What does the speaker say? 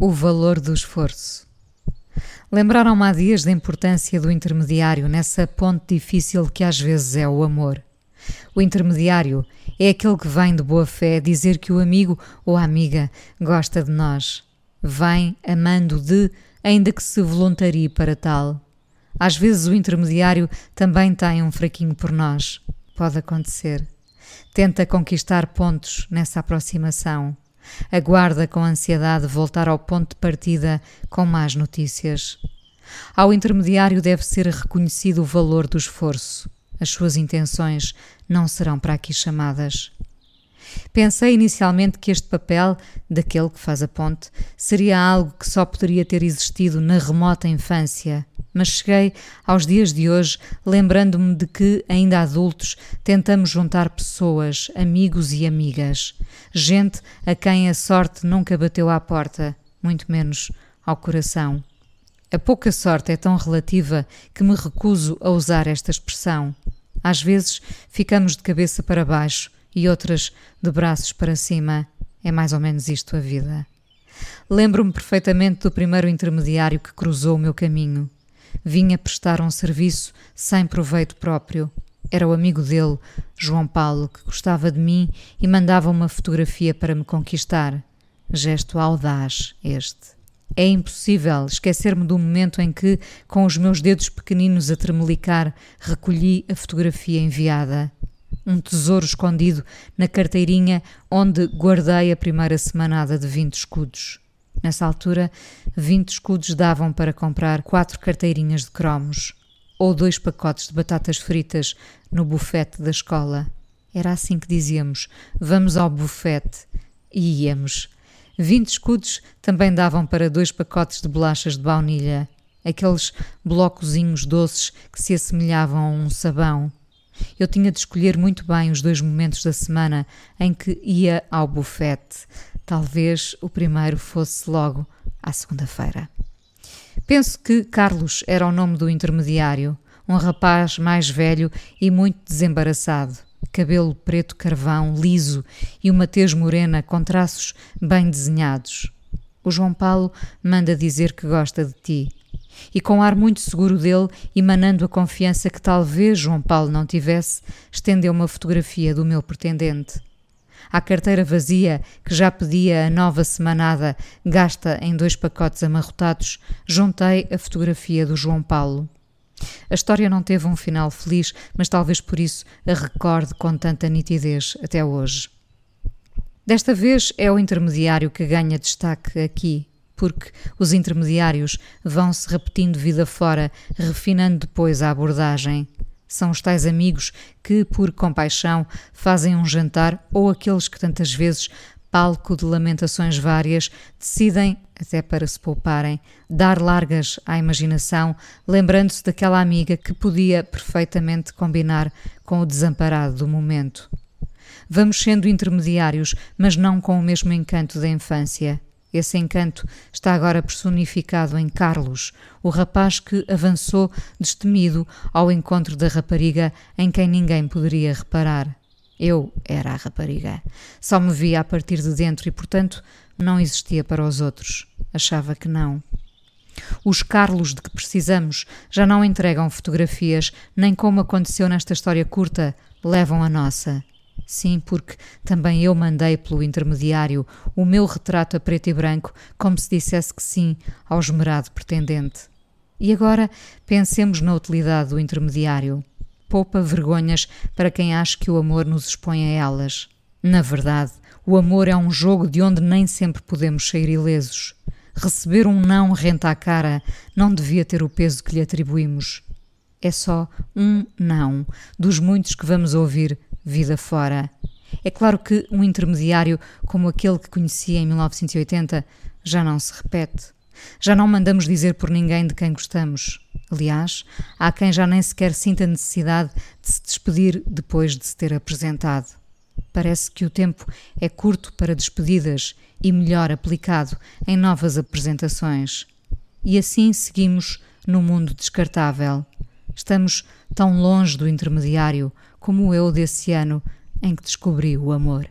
O valor do esforço. Lembraram-me há dias da importância do intermediário nessa ponte difícil que às vezes é o amor. O intermediário é aquele que vem de boa fé dizer que o amigo ou a amiga gosta de nós. Vem amando de, ainda que se voluntarie para tal. Às vezes o intermediário também tem um fraquinho por nós. Pode acontecer. Tenta conquistar pontos nessa aproximação aguarda com ansiedade voltar ao ponto de partida com más notícias. Ao intermediário deve ser reconhecido o valor do esforço. As suas intenções não serão para aqui chamadas. Pensei inicialmente que este papel, daquele que faz a ponte, seria algo que só poderia ter existido na remota infância, mas cheguei aos dias de hoje lembrando-me de que, ainda adultos, tentamos juntar pessoas, amigos e amigas, gente a quem a sorte nunca bateu à porta, muito menos ao coração. A pouca sorte é tão relativa que me recuso a usar esta expressão. Às vezes ficamos de cabeça para baixo e outras de braços para cima. É mais ou menos isto a vida. Lembro-me perfeitamente do primeiro intermediário que cruzou o meu caminho. Vinha prestar um serviço sem proveito próprio. Era o amigo dele, João Paulo, que gostava de mim e mandava uma fotografia para me conquistar. Gesto audaz este. É impossível esquecer-me do momento em que, com os meus dedos pequeninos a tremelicar, recolhi a fotografia enviada. Um tesouro escondido na carteirinha onde guardei a primeira semanada de 20 escudos. Nessa altura, 20 escudos davam para comprar quatro carteirinhas de cromos ou dois pacotes de batatas fritas no bufete da escola. Era assim que dizíamos: vamos ao bufete. E íamos. 20 escudos também davam para dois pacotes de bolachas de baunilha, aqueles blocozinhos doces que se assemelhavam a um sabão. Eu tinha de escolher muito bem os dois momentos da semana em que ia ao bufete. Talvez o primeiro fosse logo à segunda-feira. Penso que Carlos era o nome do intermediário, um rapaz mais velho e muito desembaraçado, cabelo preto carvão, liso e uma tez morena com traços bem desenhados. O João Paulo manda dizer que gosta de ti. E com ar muito seguro dele, emanando a confiança que talvez João Paulo não tivesse, estendeu uma fotografia do meu pretendente. À carteira vazia, que já pedia a nova semanada, gasta em dois pacotes amarrotados, juntei a fotografia do João Paulo. A história não teve um final feliz, mas talvez por isso a recorde com tanta nitidez até hoje. Desta vez é o intermediário que ganha destaque aqui, porque os intermediários vão se repetindo vida fora, refinando depois a abordagem. São os tais amigos que, por compaixão, fazem um jantar ou aqueles que tantas vezes, palco de lamentações várias, decidem, até para se pouparem, dar largas à imaginação, lembrando-se daquela amiga que podia perfeitamente combinar com o desamparado do momento. Vamos sendo intermediários, mas não com o mesmo encanto da infância. Esse encanto está agora personificado em Carlos, o rapaz que avançou destemido ao encontro da rapariga em quem ninguém poderia reparar. Eu era a rapariga. Só me via a partir de dentro e, portanto, não existia para os outros. Achava que não. Os Carlos de que precisamos já não entregam fotografias, nem como aconteceu nesta história curta, levam a nossa. Sim, porque também eu mandei pelo intermediário o meu retrato a preto e branco, como se dissesse que sim ao esmerado pretendente. E agora pensemos na utilidade do intermediário. Poupa vergonhas para quem acha que o amor nos expõe a elas. Na verdade, o amor é um jogo de onde nem sempre podemos sair ilesos. Receber um não renta à cara não devia ter o peso que lhe atribuímos. É só um não dos muitos que vamos ouvir vida fora. É claro que um intermediário como aquele que conheci em 1980 já não se repete. Já não mandamos dizer por ninguém de quem gostamos. Aliás, há quem já nem sequer sinta necessidade de se despedir depois de se ter apresentado. Parece que o tempo é curto para despedidas e melhor aplicado em novas apresentações. E assim seguimos no mundo descartável. Estamos tão longe do intermediário como eu desse ano em que descobri o amor.